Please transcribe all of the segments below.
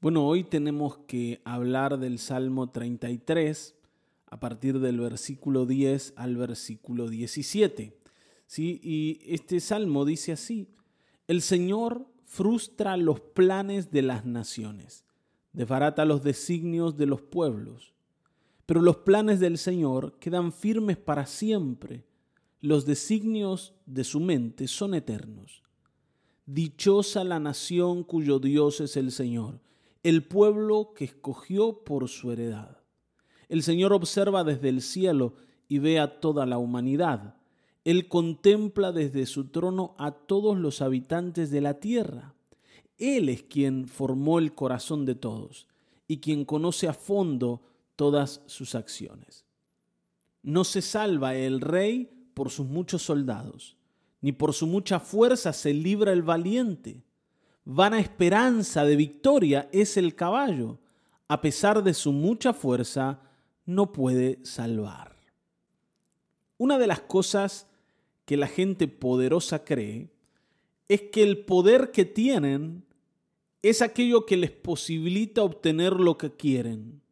Bueno, hoy tenemos que hablar del Salmo 33 a partir del versículo 10 al versículo 17. ¿sí? Y este salmo dice así, el Señor frustra los planes de las naciones, desbarata los designios de los pueblos, pero los planes del Señor quedan firmes para siempre, los designios de su mente son eternos. Dichosa la nación cuyo Dios es el Señor el pueblo que escogió por su heredad. El Señor observa desde el cielo y ve a toda la humanidad. Él contempla desde su trono a todos los habitantes de la tierra. Él es quien formó el corazón de todos y quien conoce a fondo todas sus acciones. No se salva el rey por sus muchos soldados, ni por su mucha fuerza se libra el valiente vana esperanza de victoria es el caballo. A pesar de su mucha fuerza, no puede salvar. Una de las cosas que la gente poderosa cree es que el poder que tienen es aquello que les posibilita obtener lo que quieren.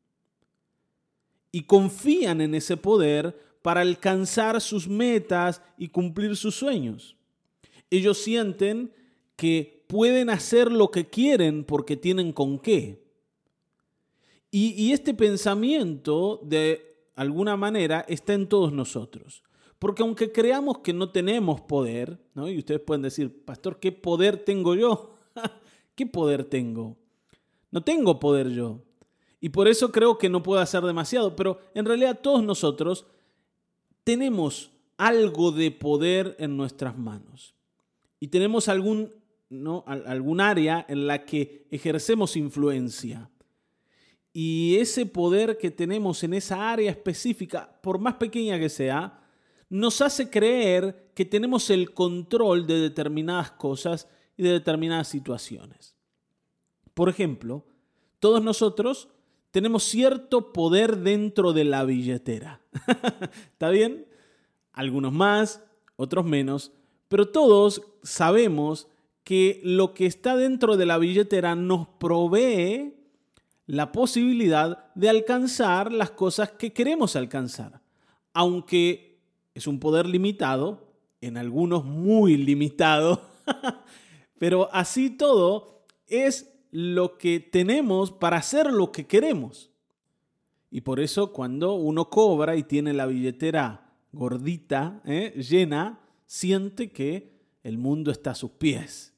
Y confían en ese poder para alcanzar sus metas y cumplir sus sueños. Ellos sienten que pueden hacer lo que quieren porque tienen con qué. Y, este pensamiento, de alguna manera, está en todos nosotros. Porque aunque creamos que no tenemos poder, ¿no? y ustedes pueden decir, pastor, ¿qué poder tengo yo? ¿Qué poder tengo? No tengo poder yo. Y por eso creo que no puedo hacer demasiado, pero en realidad todos nosotros tenemos algo de poder en nuestras manos. Y tenemos algún ¿no? algún área en la que ejercemos influencia. Y ese poder que tenemos en esa área específica, por más pequeña que sea, nos hace creer que tenemos el control de determinadas cosas y de determinadas situaciones. Por ejemplo, todos nosotros tenemos cierto poder dentro de la billetera. ¿Está bien? Algunos más, otros menos, pero todos sabemos que lo que está dentro de la billetera nos provee la posibilidad de alcanzar las cosas que queremos alcanzar. Aunque es un poder limitado, en algunos muy limitado, pero así todo es lo que tenemos para hacer lo que queremos. Y por eso cuando uno cobra y tiene la billetera gordita, ¿eh? llena, siente que el mundo está a sus pies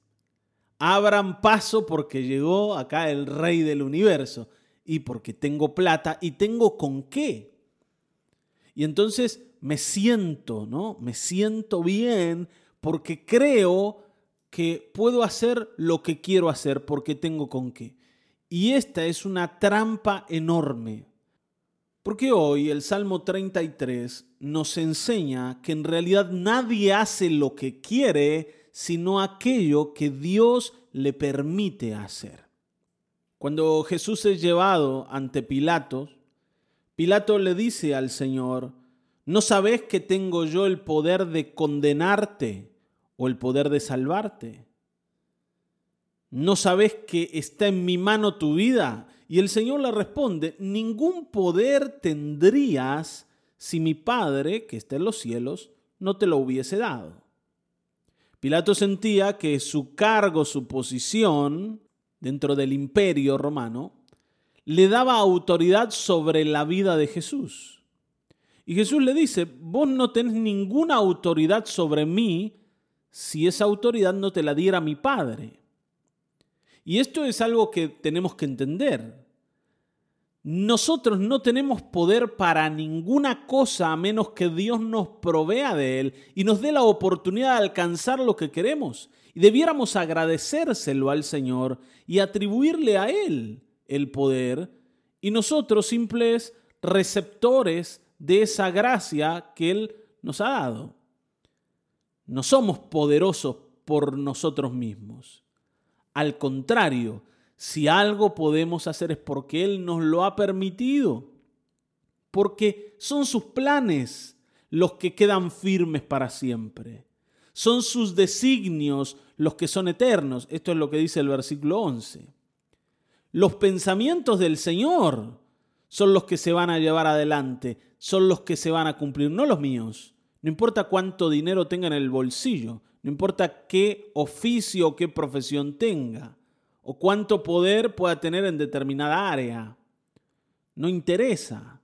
abran paso porque llegó acá el rey del universo y porque tengo plata y tengo con qué. Y entonces me siento, ¿no? Me siento bien porque creo que puedo hacer lo que quiero hacer porque tengo con qué. Y esta es una trampa enorme. Porque hoy el Salmo 33 nos enseña que en realidad nadie hace lo que quiere, sino aquello que Dios le permite hacer. Cuando Jesús es llevado ante Pilato, Pilato le dice al Señor, ¿no sabes que tengo yo el poder de condenarte o el poder de salvarte? ¿No sabes que está en mi mano tu vida? Y el Señor le responde, ningún poder tendrías si mi Padre, que está en los cielos, no te lo hubiese dado. Pilato sentía que su cargo, su posición dentro del imperio romano, le daba autoridad sobre la vida de Jesús. Y Jesús le dice, vos no tenés ninguna autoridad sobre mí si esa autoridad no te la diera mi Padre. Y esto es algo que tenemos que entender. Nosotros no tenemos poder para ninguna cosa a menos que Dios nos provea de Él y nos dé la oportunidad de alcanzar lo que queremos. Y debiéramos agradecérselo al Señor y atribuirle a Él el poder y nosotros simples receptores de esa gracia que Él nos ha dado. No somos poderosos por nosotros mismos. Al contrario, si algo podemos hacer es porque Él nos lo ha permitido. Porque son sus planes los que quedan firmes para siempre. Son sus designios los que son eternos. Esto es lo que dice el versículo 11. Los pensamientos del Señor son los que se van a llevar adelante, son los que se van a cumplir, no los míos. No importa cuánto dinero tenga en el bolsillo, no importa qué oficio o qué profesión tenga, o cuánto poder pueda tener en determinada área. No interesa.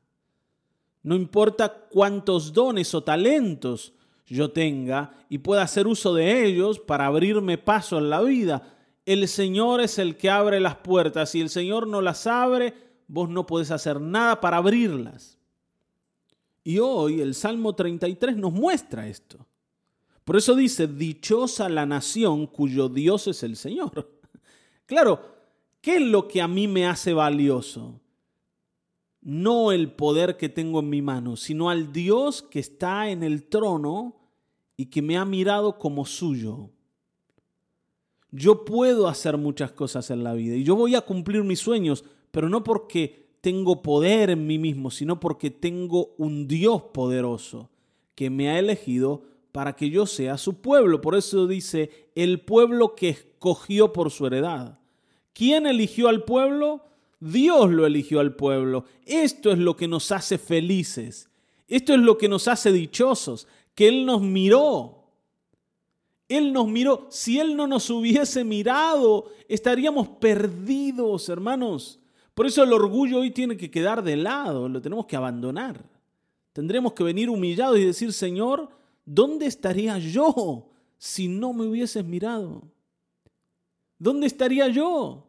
No importa cuántos dones o talentos yo tenga y pueda hacer uso de ellos para abrirme paso en la vida. El Señor es el que abre las puertas. Si el Señor no las abre, vos no podés hacer nada para abrirlas. Y hoy el Salmo 33 nos muestra esto. Por eso dice, dichosa la nación cuyo Dios es el Señor. Claro, ¿qué es lo que a mí me hace valioso? No el poder que tengo en mi mano, sino al Dios que está en el trono y que me ha mirado como suyo. Yo puedo hacer muchas cosas en la vida y yo voy a cumplir mis sueños, pero no porque tengo poder en mí mismo, sino porque tengo un Dios poderoso que me ha elegido para que yo sea su pueblo. Por eso dice, el pueblo que escogió por su heredad. ¿Quién eligió al pueblo? Dios lo eligió al pueblo. Esto es lo que nos hace felices. Esto es lo que nos hace dichosos, que Él nos miró. Él nos miró. Si Él no nos hubiese mirado, estaríamos perdidos, hermanos. Por eso el orgullo hoy tiene que quedar de lado, lo tenemos que abandonar. Tendremos que venir humillados y decir, Señor, ¿dónde estaría yo si no me hubieses mirado? ¿Dónde estaría yo?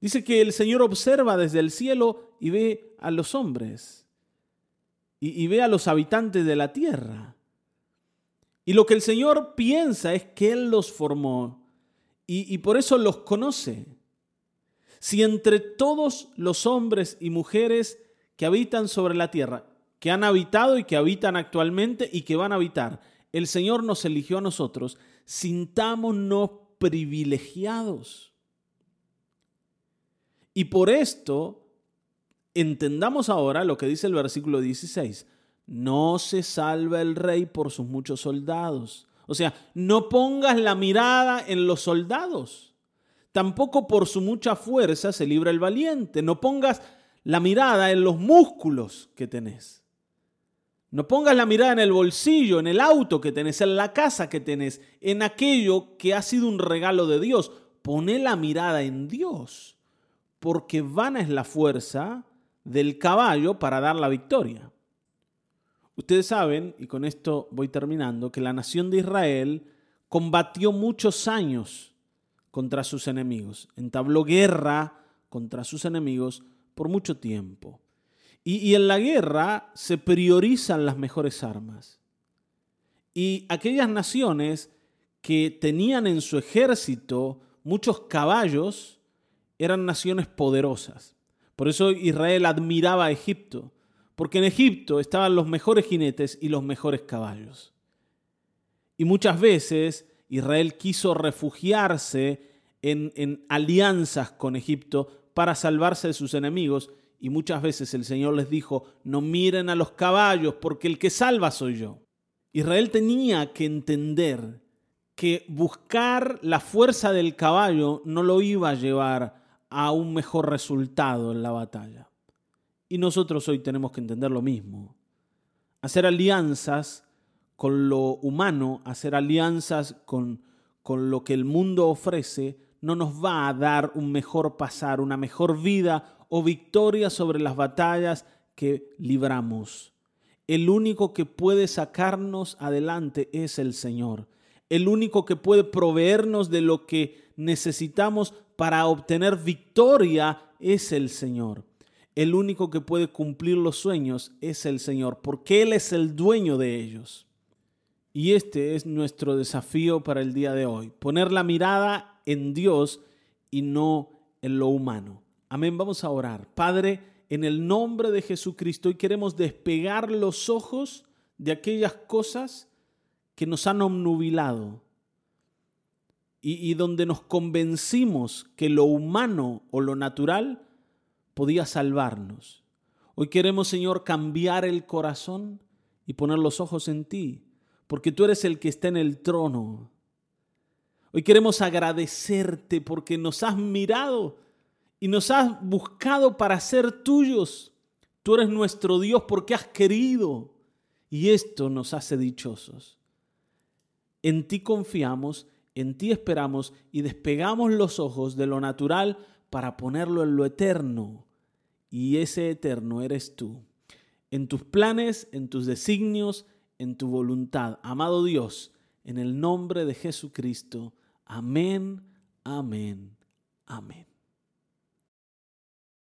Dice que el Señor observa desde el cielo y ve a los hombres y, ve a los habitantes de la tierra. Y lo que el Señor piensa es que Él los formó y por eso los conoce. Si entre todos los hombres y mujeres que habitan sobre la tierra, que han habitado y que habitan actualmente y que van a habitar, el Señor nos eligió a nosotros, sintámonos privilegiados. Y por esto, entendamos ahora lo que dice el versículo 16. No se salva el rey por sus muchos soldados. O sea, no pongas la mirada en los soldados. Tampoco por su mucha fuerza se libra el valiente. No pongas la mirada en los músculos que tenés. No pongas la mirada en el bolsillo, en el auto que tenés, en la casa que tenés, en aquello que ha sido un regalo de Dios. Poné la mirada en Dios, porque vana es la fuerza del caballo para dar la victoria. Ustedes saben, y con esto voy terminando, que la nación de Israel combatió muchos años contra sus enemigos, entabló guerra contra sus enemigos por mucho tiempo. Y, en la guerra se priorizan las mejores armas. Y aquellas naciones que tenían en su ejército muchos caballos eran naciones poderosas. Por eso Israel admiraba a Egipto, porque en Egipto estaban los mejores jinetes y los mejores caballos. Y muchas veces Israel quiso refugiarse en, alianzas con Egipto para salvarse de sus enemigos y muchas veces el Señor les dijo, no miren a los caballos porque el que salva soy yo. Israel tenía que entender que buscar la fuerza del caballo no lo iba a llevar a un mejor resultado en la batalla. Y nosotros hoy tenemos que entender lo mismo. Hacer alianzas con lo humano, hacer alianzas con, con lo que el mundo ofrece, no nos va a dar un mejor pasar, una mejor vida o victoria sobre las batallas que libramos. El único que puede sacarnos adelante es el Señor. El único que puede proveernos de lo que necesitamos para obtener victoria es el Señor. El único que puede cumplir los sueños es el Señor, porque Él es el dueño de ellos. Y este es nuestro desafío para el día de hoy, poner la mirada en Dios y no en lo humano. Amén, vamos a orar. Padre, en el nombre de Jesucristo, hoy queremos despegar los ojos de aquellas cosas que nos han obnubilado y, y donde nos convencimos que lo humano o lo natural podía salvarnos. Hoy queremos, Señor, cambiar el corazón y poner los ojos en ti porque tú eres el que está en el trono. Hoy queremos agradecerte porque nos has mirado y nos has buscado para ser tuyos. Tú eres nuestro Dios porque has querido y esto nos hace dichosos. En ti confiamos, en ti esperamos y despegamos los ojos de lo natural para ponerlo en lo eterno. Y ese eterno eres tú. En tus planes, en tus designios, en tu voluntad. Amado Dios, en el nombre de Jesucristo. Amén, amén, amén.